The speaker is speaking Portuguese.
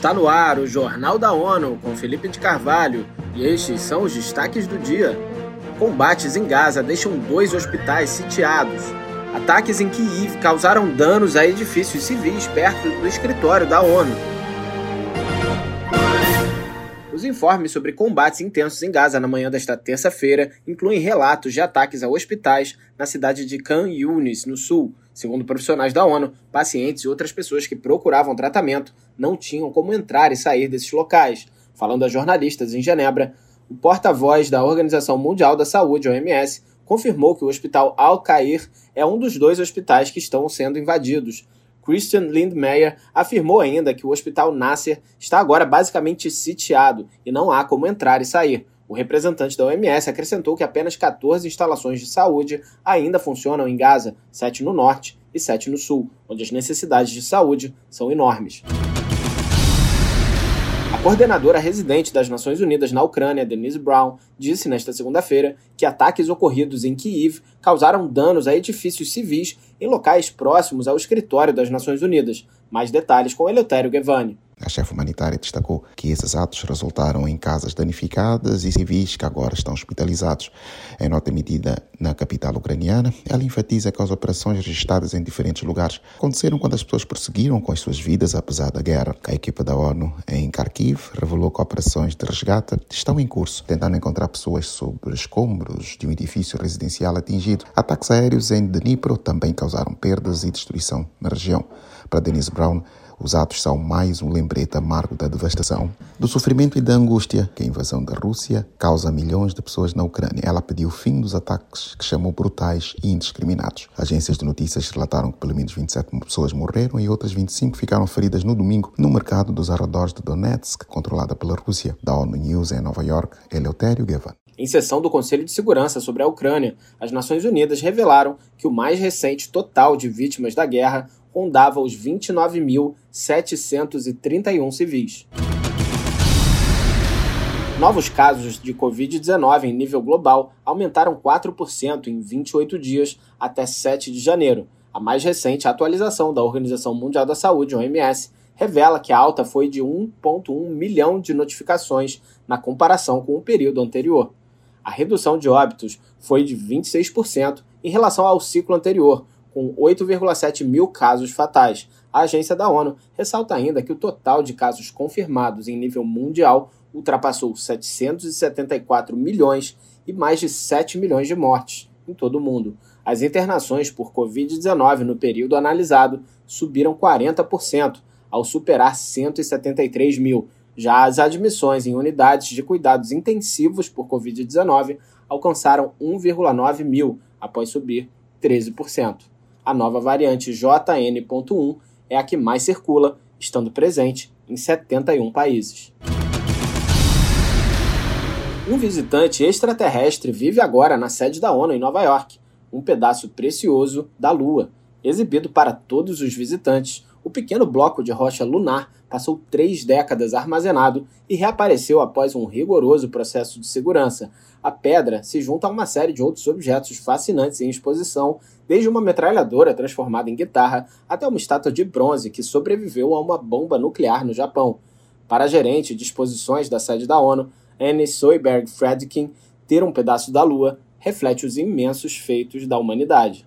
Está no ar o Jornal da ONU com Felipe de Carvalho e estes são os destaques do dia. Combates em Gaza deixam dois hospitais sitiados. Ataques em Kiev causaram danos a edifícios civis perto do escritório da ONU. Os informes sobre combates intensos em Gaza na manhã desta terça-feira incluem relatos de ataques a hospitais na cidade de Khan Yunis, no sul. Segundo profissionais da ONU, pacientes e outras pessoas que procuravam tratamento não tinham como entrar e sair desses locais. Falando a jornalistas em Genebra, o porta-voz da Organização Mundial da Saúde, OMS, confirmou que o Hospital Al-Qair é um dos dois hospitais que estão sendo invadidos. Christian Lindmeier afirmou ainda que o Hospital Nasser está agora basicamente sitiado e não há como entrar e sair. O representante da OMS acrescentou que apenas 14 instalações de saúde ainda funcionam em Gaza, 7 no norte e 7 no sul, onde as necessidades de saúde são enormes. A coordenadora residente das Nações Unidas na Ucrânia, Denise Brown, disse nesta segunda-feira que ataques ocorridos em Kiev causaram danos a edifícios civis em locais próximos ao escritório das Nações Unidas. Mais detalhes com Eleutério Gevani. A chefe humanitária destacou que esses atos resultaram em casas danificadas e civis que agora estão hospitalizados. Em nota emitida na capital ucraniana, ela enfatiza que as operações registradas em diferentes lugares aconteceram quando as pessoas prosseguiram com as suas vidas apesar da guerra. A equipa da ONU em Kharkiv revelou que operações de resgate estão em curso, tentando encontrar pessoas sobre escombros de um edifício residencial atingido. Ataques aéreos em Dnipro também causaram perdas e destruição na região. Para Denise Brown, os atos são mais um lembrete amargo da devastação, do sofrimento e da angústia que a invasão da Rússia causa a milhões de pessoas na Ucrânia. Ela pediu fim dos ataques que chamou brutais e indiscriminados. Agências de notícias relataram que pelo menos 27 pessoas morreram e outras 25 ficaram feridas no domingo no mercado dos arredores de Donetsk, controlada pela Rússia. Da ONU News em Nova York, Eleutério Gavan. Em sessão do Conselho de Segurança sobre a Ucrânia, as Nações Unidas revelaram que o mais recente total de vítimas da guerra rondava os 29.731 civis. Novos casos de Covid-19 em nível global aumentaram 4% em 28 dias até 7 de janeiro. A mais recente atualização da Organização Mundial da Saúde, OMS, revela que a alta foi de 1,1 milhão de notificações na comparação com o período anterior. A redução de óbitos foi de 26% em relação ao ciclo anterior, com 8,7 mil casos fatais. A agência da ONU ressalta ainda que o total de casos confirmados em nível mundial ultrapassou 774 milhões e mais de 7 milhões de mortes em todo o mundo. As internações por Covid-19 no período analisado subiram 40%, ao superar 173 mil. Já as admissões em unidades de cuidados intensivos por Covid-19 alcançaram 1,9 mil, após subir 13% a nova variante JN.1 é a que mais circula, estando presente em 71 países. Um visitante extraterrestre vive agora na sede da ONU em Nova York, um pedaço precioso da Lua, exibido para todos os visitantes o pequeno bloco de rocha lunar passou três décadas armazenado e reapareceu após um rigoroso processo de segurança. A pedra se junta a uma série de outros objetos fascinantes em exposição, desde uma metralhadora transformada em guitarra até uma estátua de bronze que sobreviveu a uma bomba nuclear no Japão. Para a gerente de exposições da sede da ONU, Anne Soiberg Fredkin, ter um pedaço da Lua reflete os imensos feitos da humanidade.